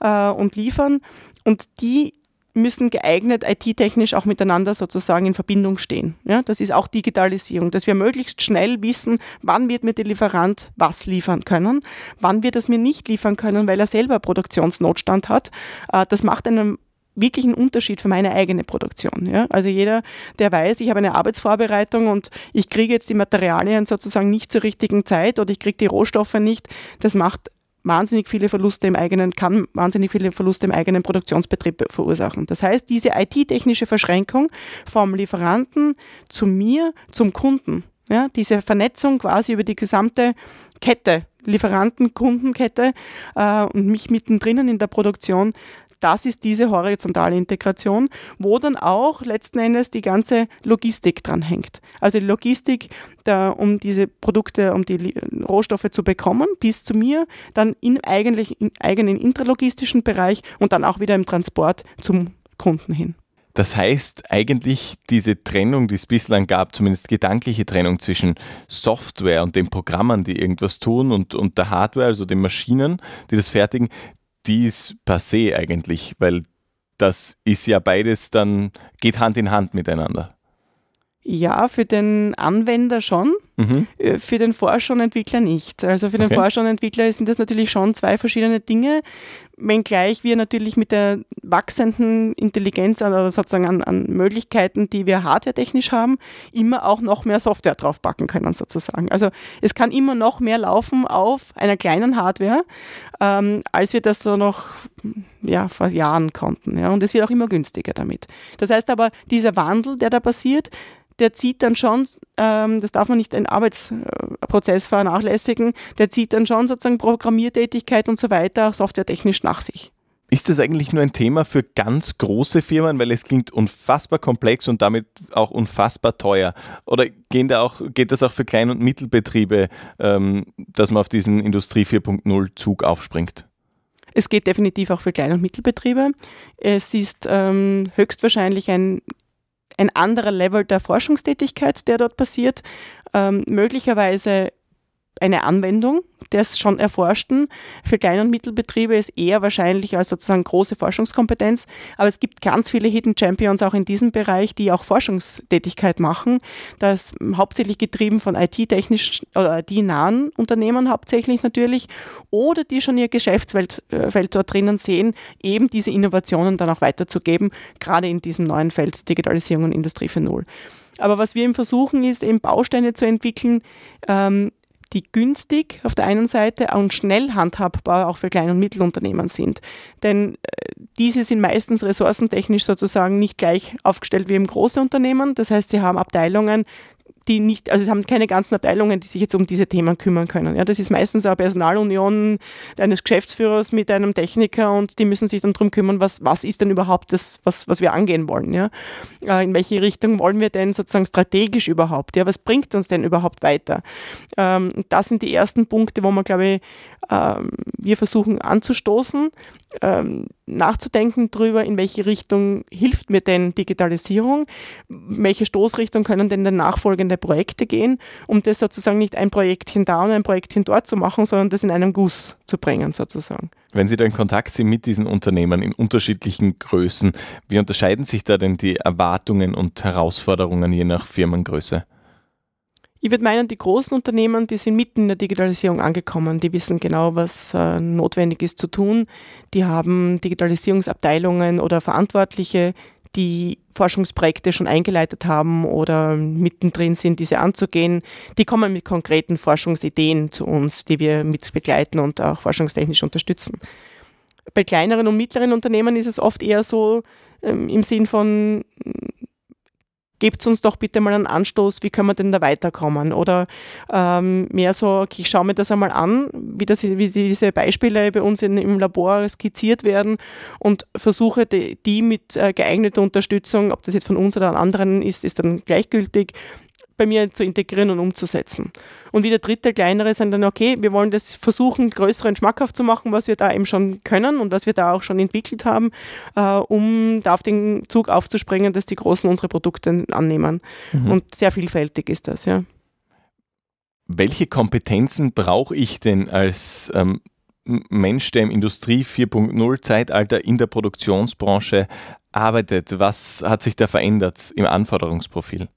äh, und liefern. Und die müssen geeignet IT-technisch auch miteinander sozusagen in Verbindung stehen. Ja, das ist auch Digitalisierung, dass wir möglichst schnell wissen, wann wird mir der Lieferant was liefern können, wann wird es mir nicht liefern können, weil er selber Produktionsnotstand hat. Äh, das macht einen wirklichen Unterschied für meine eigene Produktion. Ja? Also jeder, der weiß, ich habe eine Arbeitsvorbereitung und ich kriege jetzt die Materialien sozusagen nicht zur richtigen Zeit oder ich kriege die Rohstoffe nicht, das macht wahnsinnig viele Verluste im eigenen, kann wahnsinnig viele Verluste im eigenen Produktionsbetrieb verursachen. Das heißt, diese IT-technische Verschränkung vom Lieferanten zu mir, zum Kunden, ja, diese Vernetzung quasi über die gesamte Kette, Lieferanten-Kundenkette äh, und mich mittendrin in der Produktion, das ist diese horizontale Integration, wo dann auch letzten Endes die ganze Logistik dran hängt. Also die Logistik, da, um diese Produkte, um die Rohstoffe zu bekommen, bis zu mir, dann in eigentlich im eigenen intralogistischen Bereich und dann auch wieder im Transport zum Kunden hin. Das heißt eigentlich diese Trennung, die es bislang gab, zumindest gedankliche Trennung zwischen Software und den Programmen, die irgendwas tun und, und der Hardware, also den Maschinen, die das fertigen, die ist passé eigentlich, weil das ist ja beides dann, geht Hand in Hand miteinander. Ja, für den Anwender schon. Mhm. Äh, für den Forscher und Entwickler nicht. Also für den okay. Forscher und Entwickler sind das natürlich schon zwei verschiedene Dinge, wenngleich wir natürlich mit der wachsenden Intelligenz oder sozusagen an, an Möglichkeiten, die wir hardwaretechnisch haben, immer auch noch mehr Software draufpacken können sozusagen. Also es kann immer noch mehr laufen auf einer kleinen Hardware, ähm, als wir das so noch ja, vor Jahren konnten. Ja. Und es wird auch immer günstiger damit. Das heißt aber, dieser Wandel, der da passiert, der zieht dann schon, ähm, das darf man nicht Arbeitsprozess vernachlässigen, der zieht dann schon sozusagen Programmiertätigkeit und so weiter auch softwaretechnisch nach sich. Ist das eigentlich nur ein Thema für ganz große Firmen, weil es klingt unfassbar komplex und damit auch unfassbar teuer? Oder gehen da auch, geht das auch für Klein- und Mittelbetriebe, ähm, dass man auf diesen Industrie 4.0 Zug aufspringt? Es geht definitiv auch für Klein- und Mittelbetriebe. Es ist ähm, höchstwahrscheinlich ein ein anderer Level der Forschungstätigkeit, der dort passiert, ähm, möglicherweise eine Anwendung des schon Erforschten. Für Klein- und Mittelbetriebe ist eher wahrscheinlich als sozusagen große Forschungskompetenz. Aber es gibt ganz viele Hidden Champions auch in diesem Bereich, die auch Forschungstätigkeit machen. Das hauptsächlich getrieben von IT-technisch oder IT-nahen Unternehmen hauptsächlich natürlich oder die schon ihr Geschäftsfeld äh, dort drinnen sehen, eben diese Innovationen dann auch weiterzugeben, gerade in diesem neuen Feld Digitalisierung und Industrie 4.0. Aber was wir eben versuchen, ist eben Bausteine zu entwickeln, ähm, die günstig auf der einen Seite und schnell handhabbar auch für Klein- und Mittelunternehmen sind. Denn äh, diese sind meistens ressourcentechnisch sozusagen nicht gleich aufgestellt wie im großen Unternehmen. Das heißt, sie haben Abteilungen, die nicht, also es haben keine ganzen Abteilungen, die sich jetzt um diese Themen kümmern können. Ja, das ist meistens eine Personalunion eines Geschäftsführers mit einem Techniker und die müssen sich dann darum kümmern, was, was ist denn überhaupt das, was, was wir angehen wollen. Ja? Äh, in welche Richtung wollen wir denn sozusagen strategisch überhaupt? Ja? Was bringt uns denn überhaupt weiter? Ähm, das sind die ersten Punkte, wo man, glaube ich, ähm, wir versuchen anzustoßen ähm, nachzudenken darüber, in welche Richtung hilft mir denn Digitalisierung, welche Stoßrichtung können denn nachfolgende Projekte gehen, um das sozusagen nicht ein Projektchen da und ein Projektchen dort zu machen, sondern das in einem Guss zu bringen sozusagen. Wenn Sie da in Kontakt sind mit diesen Unternehmen in unterschiedlichen Größen, wie unterscheiden sich da denn die Erwartungen und Herausforderungen je nach Firmengröße? Ich würde meinen, die großen Unternehmen, die sind mitten in der Digitalisierung angekommen. Die wissen genau, was äh, notwendig ist zu tun. Die haben Digitalisierungsabteilungen oder Verantwortliche, die Forschungsprojekte schon eingeleitet haben oder mittendrin sind, diese anzugehen. Die kommen mit konkreten Forschungsideen zu uns, die wir mit begleiten und auch forschungstechnisch unterstützen. Bei kleineren und mittleren Unternehmen ist es oft eher so ähm, im Sinn von, gebt uns doch bitte mal einen Anstoß, wie können wir denn da weiterkommen? Oder ähm, mehr so, okay, ich schaue mir das einmal an, wie, das, wie diese Beispiele bei uns in, im Labor skizziert werden und versuche die, die mit äh, geeigneter Unterstützung, ob das jetzt von uns oder an anderen ist, ist dann gleichgültig, bei mir zu integrieren und umzusetzen. Und wieder dritte, kleinere sind dann, okay, wir wollen das versuchen, größeren schmackhaft zu machen, was wir da eben schon können und was wir da auch schon entwickelt haben, äh, um da auf den Zug aufzuspringen, dass die Großen unsere Produkte annehmen. Mhm. Und sehr vielfältig ist das, ja. Welche Kompetenzen brauche ich denn als ähm, Mensch, der im Industrie 4.0 Zeitalter in der Produktionsbranche arbeitet? Was hat sich da verändert im Anforderungsprofil?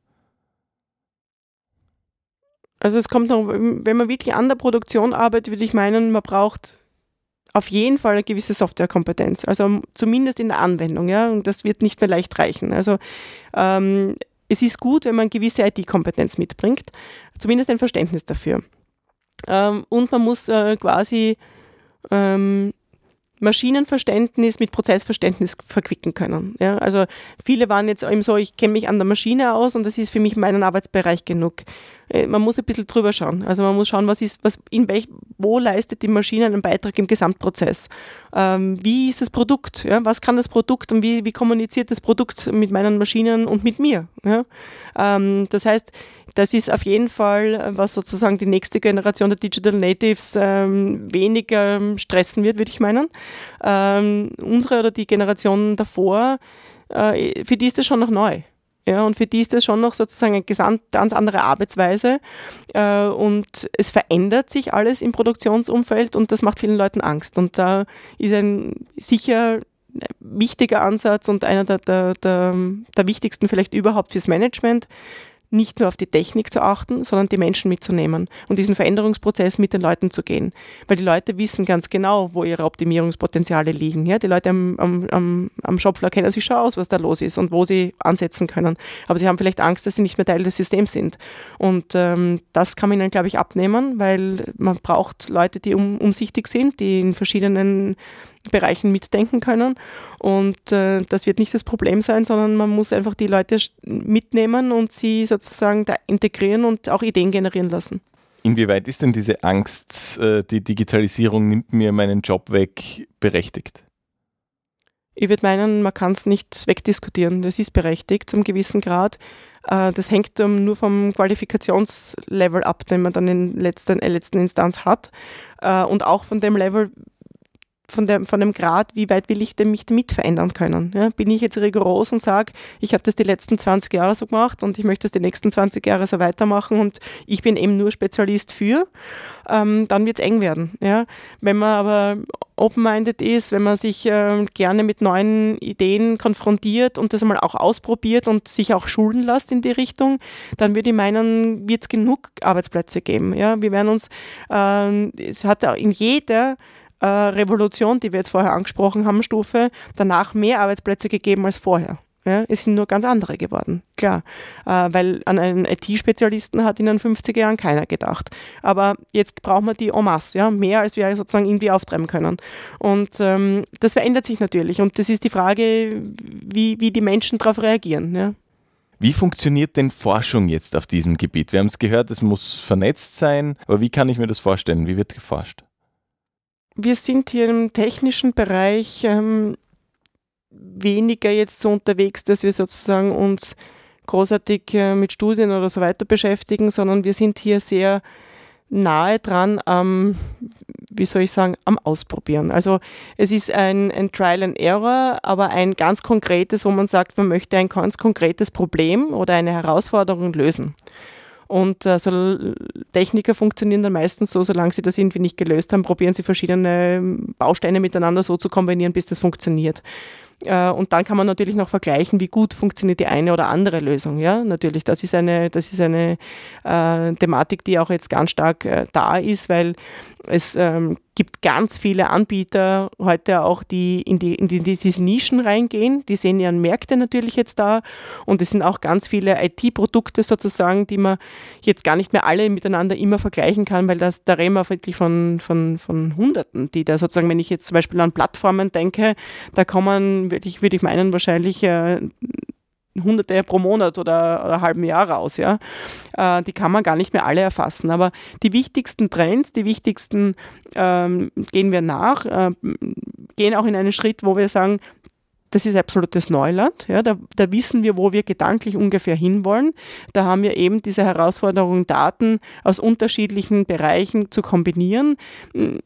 Also es kommt noch, wenn man wirklich an der Produktion arbeitet, würde ich meinen, man braucht auf jeden Fall eine gewisse Softwarekompetenz, also zumindest in der Anwendung, ja, und das wird nicht mehr leicht reichen. Also ähm, es ist gut, wenn man gewisse IT-Kompetenz mitbringt, zumindest ein Verständnis dafür. Ähm, und man muss äh, quasi ähm, Maschinenverständnis mit Prozessverständnis verquicken können. Ja, also viele waren jetzt eben so, ich kenne mich an der Maschine aus und das ist für mich meinen Arbeitsbereich genug. Äh, man muss ein bisschen drüber schauen. Also man muss schauen, was ist, was, in welch, wo leistet die Maschine einen Beitrag im Gesamtprozess? Ähm, wie ist das Produkt? Ja, was kann das Produkt und wie, wie kommuniziert das Produkt mit meinen Maschinen und mit mir? Ja? Ähm, das heißt, das ist auf jeden Fall, was sozusagen die nächste Generation der Digital Natives ähm, weniger stressen wird, würde ich meinen. Ähm, unsere oder die Generation davor, äh, für die ist das schon noch neu. Ja, und für die ist das schon noch sozusagen eine ganz andere Arbeitsweise. Äh, und es verändert sich alles im Produktionsumfeld und das macht vielen Leuten Angst. Und da ist ein sicher wichtiger Ansatz und einer der, der, der, der wichtigsten vielleicht überhaupt fürs Management, nicht nur auf die Technik zu achten, sondern die Menschen mitzunehmen und diesen Veränderungsprozess mit den Leuten zu gehen. Weil die Leute wissen ganz genau, wo ihre Optimierungspotenziale liegen. Ja, die Leute am, am, am Shopfloor kennen sich schon aus, was da los ist und wo sie ansetzen können. Aber sie haben vielleicht Angst, dass sie nicht mehr Teil des Systems sind. Und ähm, das kann man ihnen, glaube ich, abnehmen, weil man braucht Leute, die um, umsichtig sind, die in verschiedenen Bereichen mitdenken können. Und äh, das wird nicht das Problem sein, sondern man muss einfach die Leute mitnehmen und sie sozusagen da integrieren und auch Ideen generieren lassen. Inwieweit ist denn diese Angst, äh, die Digitalisierung nimmt mir meinen Job weg, berechtigt? Ich würde meinen, man kann es nicht wegdiskutieren. Das ist berechtigt zum gewissen Grad. Äh, das hängt nur vom Qualifikationslevel ab, den man dann in letzter, in letzter Instanz hat. Äh, und auch von dem Level, von, der, von dem Grad, wie weit will ich denn mich damit verändern können? Ja, bin ich jetzt rigoros und sage, ich habe das die letzten 20 Jahre so gemacht und ich möchte das die nächsten 20 Jahre so weitermachen und ich bin eben nur Spezialist für, ähm, dann wird es eng werden. Ja? Wenn man aber open-minded ist, wenn man sich äh, gerne mit neuen Ideen konfrontiert und das einmal auch ausprobiert und sich auch schulen lässt in die Richtung, dann würde ich meinen, wird es genug Arbeitsplätze geben. Ja? Wir werden uns, äh, es hat in jeder äh, Revolution, die wir jetzt vorher angesprochen haben, Stufe, danach mehr Arbeitsplätze gegeben als vorher. Ja, es sind nur ganz andere geworden, klar. Äh, weil an einen IT-Spezialisten hat in den 50er Jahren keiner gedacht. Aber jetzt brauchen wir die en masse, ja, mehr als wir sozusagen irgendwie auftreiben können. Und ähm, das verändert sich natürlich. Und das ist die Frage, wie, wie die Menschen darauf reagieren. Ja. Wie funktioniert denn Forschung jetzt auf diesem Gebiet? Wir haben es gehört, es muss vernetzt sein, aber wie kann ich mir das vorstellen? Wie wird geforscht? Wir sind hier im technischen Bereich ähm, weniger jetzt so unterwegs, dass wir sozusagen uns großartig äh, mit Studien oder so weiter beschäftigen, sondern wir sind hier sehr nahe dran am, wie soll ich sagen, am Ausprobieren. Also es ist ein, ein Trial and Error, aber ein ganz konkretes, wo man sagt, man möchte ein ganz konkretes Problem oder eine Herausforderung lösen. Und äh, so Techniker funktionieren dann meistens so, solange sie das irgendwie nicht gelöst haben, probieren sie verschiedene Bausteine miteinander so zu kombinieren, bis das funktioniert. Äh, und dann kann man natürlich noch vergleichen, wie gut funktioniert die eine oder andere Lösung. Ja, natürlich, das ist eine, das ist eine äh, Thematik, die auch jetzt ganz stark äh, da ist, weil es ähm, gibt ganz viele Anbieter heute auch, die in, die in die, diese Nischen reingehen. Die sehen ihren Märkte natürlich jetzt da. Und es sind auch ganz viele IT-Produkte sozusagen, die man jetzt gar nicht mehr alle miteinander immer vergleichen kann, weil das, da reden wir wirklich von, von, von Hunderten, die da sozusagen, wenn ich jetzt zum Beispiel an Plattformen denke, da kommen, wirklich, würde ich meinen, wahrscheinlich äh, Hunderte pro Monat oder, oder halben Jahr raus. Ja? Äh, die kann man gar nicht mehr alle erfassen. Aber die wichtigsten Trends, die wichtigsten ähm, gehen wir nach, äh, gehen auch in einen Schritt, wo wir sagen, das ist absolutes Neuland. Ja, da, da, wissen wir, wo wir gedanklich ungefähr hinwollen. Da haben wir eben diese Herausforderung, Daten aus unterschiedlichen Bereichen zu kombinieren,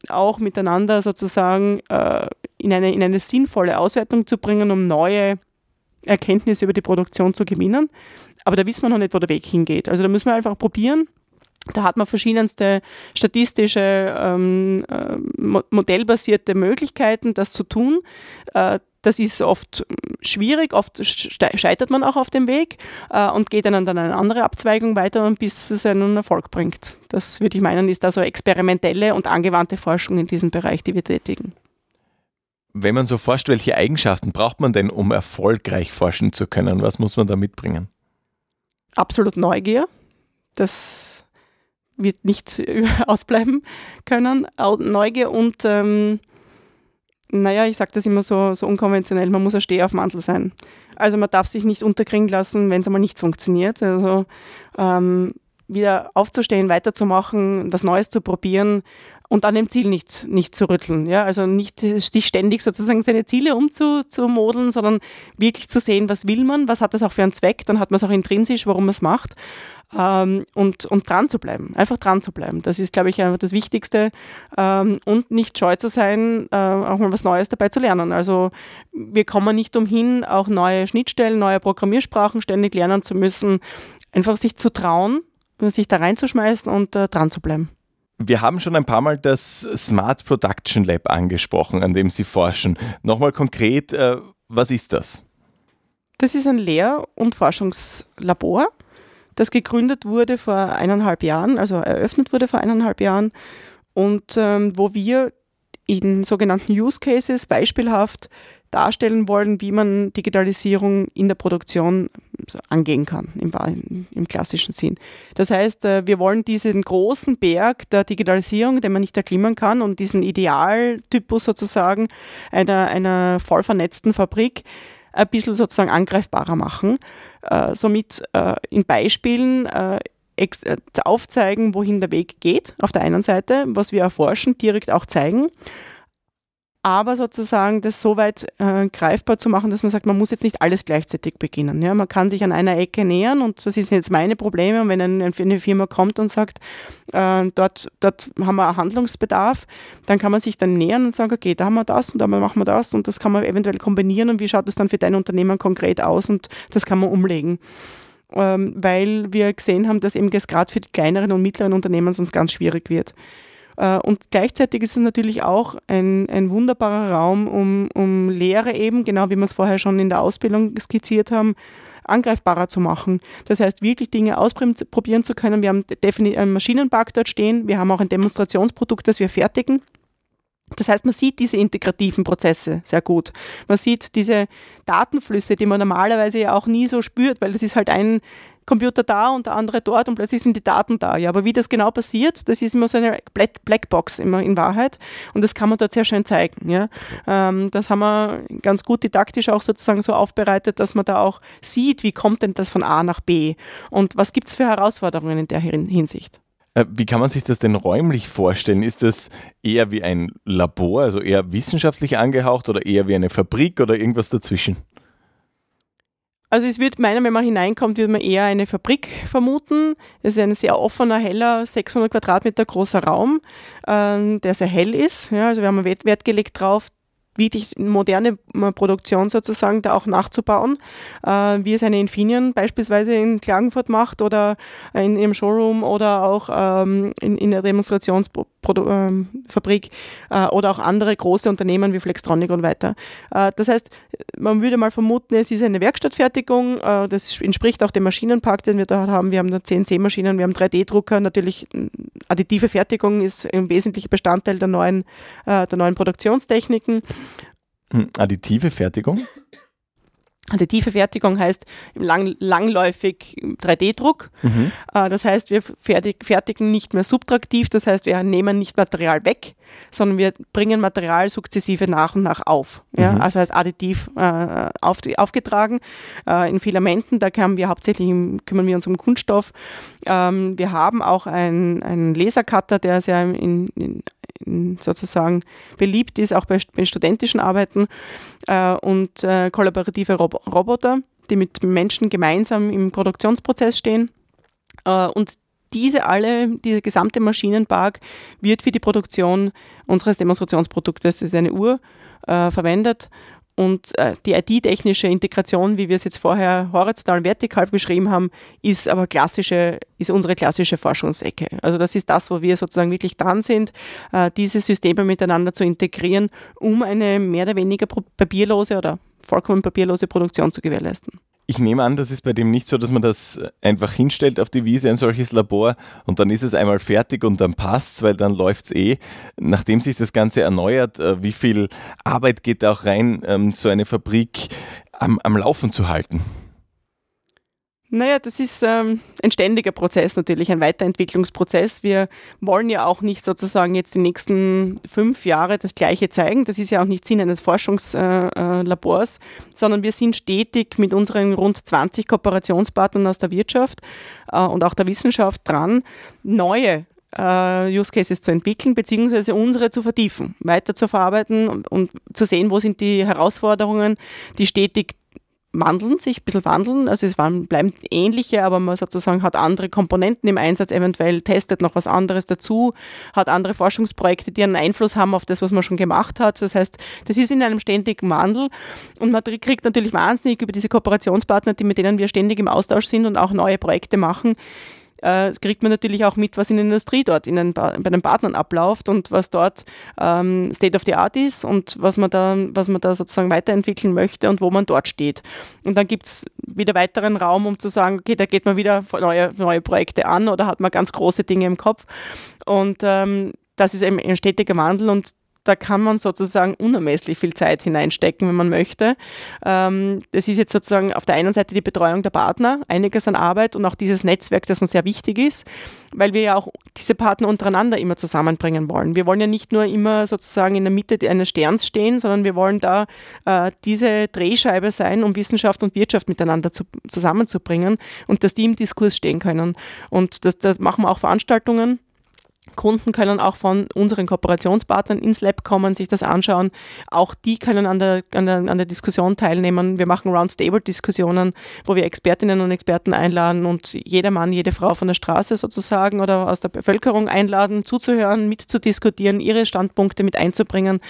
auch miteinander sozusagen äh, in, eine, in eine sinnvolle Auswertung zu bringen, um neue Erkenntnisse über die Produktion zu gewinnen. Aber da wissen wir noch nicht, wo der Weg hingeht. Also da müssen wir einfach probieren. Da hat man verschiedenste statistische, ähm, äh, modellbasierte Möglichkeiten, das zu tun. Äh, das ist oft schwierig, oft scheitert man auch auf dem Weg äh, und geht dann an eine andere Abzweigung weiter, bis es einen Erfolg bringt. Das würde ich meinen, ist also experimentelle und angewandte Forschung in diesem Bereich, die wir tätigen. Wenn man so forscht, welche Eigenschaften braucht man denn, um erfolgreich forschen zu können? Was muss man da mitbringen? Absolut Neugier. Das wird nicht ausbleiben können. Neugier und, ähm, naja, ich sage das immer so, so unkonventionell, man muss ein Stehaufmantel sein. Also man darf sich nicht unterkriegen lassen, wenn es einmal nicht funktioniert. Also ähm, wieder aufzustehen, weiterzumachen, was Neues zu probieren und an dem Ziel nicht, nicht zu rütteln. Ja? Also nicht sich ständig sozusagen seine Ziele umzumodeln, sondern wirklich zu sehen, was will man, was hat das auch für einen Zweck, dann hat man es auch intrinsisch, warum man es macht. Ähm, und, und dran zu bleiben, einfach dran zu bleiben. Das ist, glaube ich, einfach das Wichtigste. Ähm, und nicht scheu zu sein, äh, auch mal was Neues dabei zu lernen. Also wir kommen nicht umhin, auch neue Schnittstellen, neue Programmiersprachen ständig lernen zu müssen. Einfach sich zu trauen, sich da reinzuschmeißen und äh, dran zu bleiben. Wir haben schon ein paar Mal das Smart Production Lab angesprochen, an dem Sie forschen. Nochmal konkret, äh, was ist das? Das ist ein Lehr- und Forschungslabor, das gegründet wurde vor eineinhalb Jahren, also eröffnet wurde vor eineinhalb Jahren und ähm, wo wir in sogenannten Use Cases beispielhaft darstellen wollen, wie man Digitalisierung in der Produktion angehen kann, im, im, klassischen Sinn. Das heißt, äh, wir wollen diesen großen Berg der Digitalisierung, den man nicht erklimmen kann, und diesen Idealtypus sozusagen einer, einer voll vernetzten Fabrik ein bisschen sozusagen angreifbarer machen. Äh, somit äh, in Beispielen aufzeigen, wohin der Weg geht, auf der einen Seite, was wir erforschen, direkt auch zeigen aber sozusagen das so weit äh, greifbar zu machen, dass man sagt, man muss jetzt nicht alles gleichzeitig beginnen. Ja? Man kann sich an einer Ecke nähern und das sind jetzt meine Probleme. Und wenn eine Firma kommt und sagt, äh, dort, dort haben wir Handlungsbedarf, dann kann man sich dann nähern und sagen, okay, da haben wir das und da machen wir das und das kann man eventuell kombinieren und wie schaut das dann für dein Unternehmen konkret aus und das kann man umlegen ähm, weil wir gesehen haben, dass eben das gerade für die kleineren und mittleren Unternehmen sonst ganz schwierig wird. Äh, und gleichzeitig ist es natürlich auch ein, ein wunderbarer Raum, um, um Lehre eben, genau wie wir es vorher schon in der Ausbildung skizziert haben, angreifbarer zu machen. Das heißt, wirklich Dinge ausprobieren zu können. Wir haben definitiv einen Maschinenpark dort stehen. Wir haben auch ein Demonstrationsprodukt, das wir fertigen. Das heißt, man sieht diese integrativen Prozesse sehr gut. Man sieht diese Datenflüsse, die man normalerweise ja auch nie so spürt, weil das ist halt ein, Computer da und der andere dort und plötzlich sind die Daten da. Ja, aber wie das genau passiert, das ist immer so eine Blackbox immer in Wahrheit und das kann man dort sehr schön zeigen. Ja. Ähm, das haben wir ganz gut didaktisch auch sozusagen so aufbereitet, dass man da auch sieht, wie kommt denn das von A nach B und was gibt es für Herausforderungen in der Hinsicht. Äh, wie kann man sich das denn räumlich vorstellen? Ist das eher wie ein Labor, also eher wissenschaftlich angehaucht oder eher wie eine Fabrik oder irgendwas dazwischen? Also es wird meiner, wenn man hineinkommt, wird man eher eine Fabrik vermuten. Es ist ein sehr offener, heller, 600 Quadratmeter großer Raum, ähm, der sehr hell ist. Ja, also wir haben Wert, Wert gelegt drauf, wirklich moderne äh, Produktion sozusagen da auch nachzubauen, äh, wie es eine Infineon beispielsweise in Klagenfurt macht oder in ihrem Showroom oder auch ähm, in, in der Demonstrationsfabrik äh, oder auch andere große Unternehmen wie Flextronic und weiter. Äh, das heißt, man würde mal vermuten, es ist eine Werkstattfertigung, äh, das entspricht auch dem Maschinenpark, den wir dort haben. Wir haben da CNC-Maschinen, wir haben 3D-Drucker, natürlich additive Fertigung ist ein wesentlicher Bestandteil der neuen, äh, der neuen Produktionstechniken. Hm, additive Fertigung? Additive Fertigung heißt lang, langläufig 3D-Druck. Mhm. Äh, das heißt, wir fertig, fertigen nicht mehr subtraktiv, das heißt, wir nehmen nicht Material weg, sondern wir bringen Material sukzessive nach und nach auf. Ja? Mhm. Also heißt additiv äh, auf, aufgetragen äh, in Filamenten. Da können wir hauptsächlich kümmern wir uns um Kunststoff. Ähm, wir haben auch einen Lasercutter, der sehr in, in sozusagen beliebt ist, auch bei, bei studentischen Arbeiten äh, und äh, kollaborative Rob Roboter, die mit Menschen gemeinsam im Produktionsprozess stehen. Äh, und diese alle, dieser gesamte Maschinenpark wird für die Produktion unseres Demonstrationsproduktes, das ist eine Uhr, äh, verwendet und äh, die IT-technische Integration, wie wir es jetzt vorher horizontal und vertikal beschrieben haben, ist aber klassische, ist unsere klassische Forschungsecke. Also das ist das, wo wir sozusagen wirklich dran sind, äh, diese Systeme miteinander zu integrieren, um eine mehr oder weniger papierlose oder vollkommen papierlose Produktion zu gewährleisten. Ich nehme an, das ist bei dem nicht so, dass man das einfach hinstellt auf die Wiese, ein solches Labor, und dann ist es einmal fertig und dann passt es, weil dann läuft es eh. Nachdem sich das Ganze erneuert, äh, wie viel Arbeit geht da auch rein, ähm, so eine Fabrik am, am Laufen zu halten? Naja, das ist ähm, ein ständiger Prozess natürlich, ein Weiterentwicklungsprozess. Wir wollen ja auch nicht sozusagen jetzt die nächsten fünf Jahre das Gleiche zeigen. Das ist ja auch nicht Sinn eines Forschungslabors, äh, sondern wir sind stetig mit unseren rund 20 Kooperationspartnern aus der Wirtschaft äh, und auch der Wissenschaft dran, neue Uh, Use Cases zu entwickeln, beziehungsweise unsere zu vertiefen, weiter zu verarbeiten und, und, zu sehen, wo sind die Herausforderungen, die stetig wandeln, sich ein bisschen wandeln. Also es waren, bleiben ähnliche, aber man sozusagen hat andere Komponenten im Einsatz, eventuell testet noch was anderes dazu, hat andere Forschungsprojekte, die einen Einfluss haben auf das, was man schon gemacht hat. Das heißt, das ist in einem ständigen Wandel und man kriegt natürlich wahnsinnig über diese Kooperationspartner, die, mit denen wir ständig im Austausch sind und auch neue Projekte machen, äh, kriegt man natürlich auch mit, was in der Industrie dort in den, bei den Partnern abläuft und was dort ähm, State of the Art ist und was man, da, was man da sozusagen weiterentwickeln möchte und wo man dort steht. Und dann gibt es wieder weiteren Raum, um zu sagen, okay, da geht man wieder neue, neue Projekte an oder hat man ganz große Dinge im Kopf. Und ähm, das ist eben ein stetiger Wandel und da kann man sozusagen unermesslich viel Zeit hineinstecken, wenn man möchte. Ähm, das ist jetzt sozusagen auf der einen Seite die Betreuung der Partner, einiges an Arbeit und auch dieses Netzwerk, das uns sehr wichtig ist, weil wir ja auch diese Partner untereinander immer zusammenbringen wollen. Wir wollen ja nicht nur immer sozusagen in der Mitte eines Sterns stehen, sondern wir wollen da äh, diese Drehscheibe sein, um Wissenschaft und Wirtschaft miteinander zu, zusammenzubringen und dass die im Diskurs stehen können. Und das, da machen wir auch Veranstaltungen Kunden können auch von unseren Kooperationspartnern ins Lab kommen, sich das anschauen. Auch die können an der, an der, an der Diskussion teilnehmen. Wir machen Roundtable-Diskussionen, wo wir Expertinnen und Experten einladen und jeder Mann, jede Frau von der Straße sozusagen oder aus der Bevölkerung einladen, zuzuhören, mitzudiskutieren, ihre Standpunkte mit einzubringen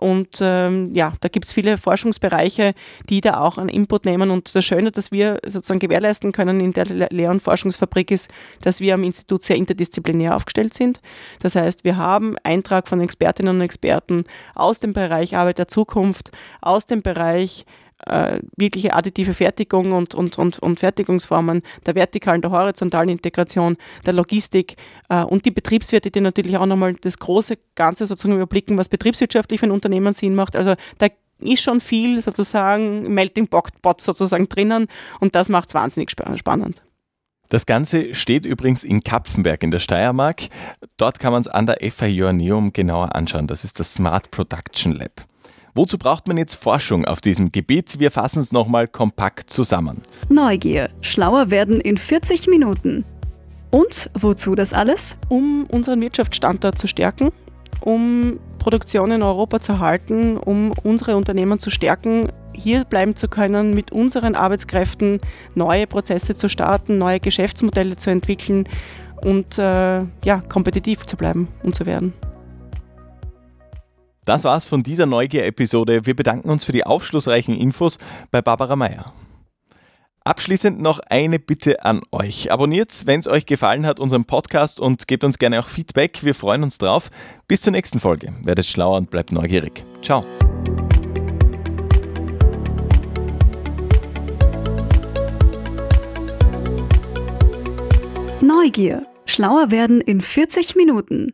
und ähm, ja, da gibt es viele Forschungsbereiche, die da auch einen Input nehmen. Und das Schöne, dass wir sozusagen gewährleisten können in der Lehr- und Forschungsfabrik ist, dass wir am Institut sehr interdisziplinär aufgestellt sind. Das heißt, wir haben Eintrag von Expertinnen und Experten aus dem Bereich Arbeit der Zukunft, aus dem Bereich äh, wirkliche additive Fertigung und, und, und, und Fertigungsformen der vertikalen, der horizontalen Integration, der Logistik äh, und die Betriebswirte, die natürlich auch nochmal das große Ganze sozusagen überblicken, was betriebswirtschaftlich für ein Unternehmen Sinn macht. Also da ist schon viel sozusagen Melting Pot sozusagen drinnen und das macht es wahnsinnig spannend. Das Ganze steht übrigens in Kapfenberg in der Steiermark. Dort kann man es an der FA Joanneum genauer anschauen. Das ist das Smart Production Lab. Wozu braucht man jetzt Forschung auf diesem Gebiet? Wir fassen es nochmal kompakt zusammen. Neugier. Schlauer werden in 40 Minuten. Und wozu das alles? Um unseren Wirtschaftsstandort zu stärken, um Produktion in Europa zu halten, um unsere Unternehmen zu stärken, hier bleiben zu können, mit unseren Arbeitskräften neue Prozesse zu starten, neue Geschäftsmodelle zu entwickeln und äh, ja, kompetitiv zu bleiben und zu werden. Das war's von dieser Neugier-Episode. Wir bedanken uns für die aufschlussreichen Infos bei Barbara Meyer. Abschließend noch eine Bitte an euch. Abonniert, wenn es euch gefallen hat, unseren Podcast und gebt uns gerne auch Feedback. Wir freuen uns drauf. Bis zur nächsten Folge. Werdet schlauer und bleibt neugierig. Ciao. Neugier. Schlauer werden in 40 Minuten.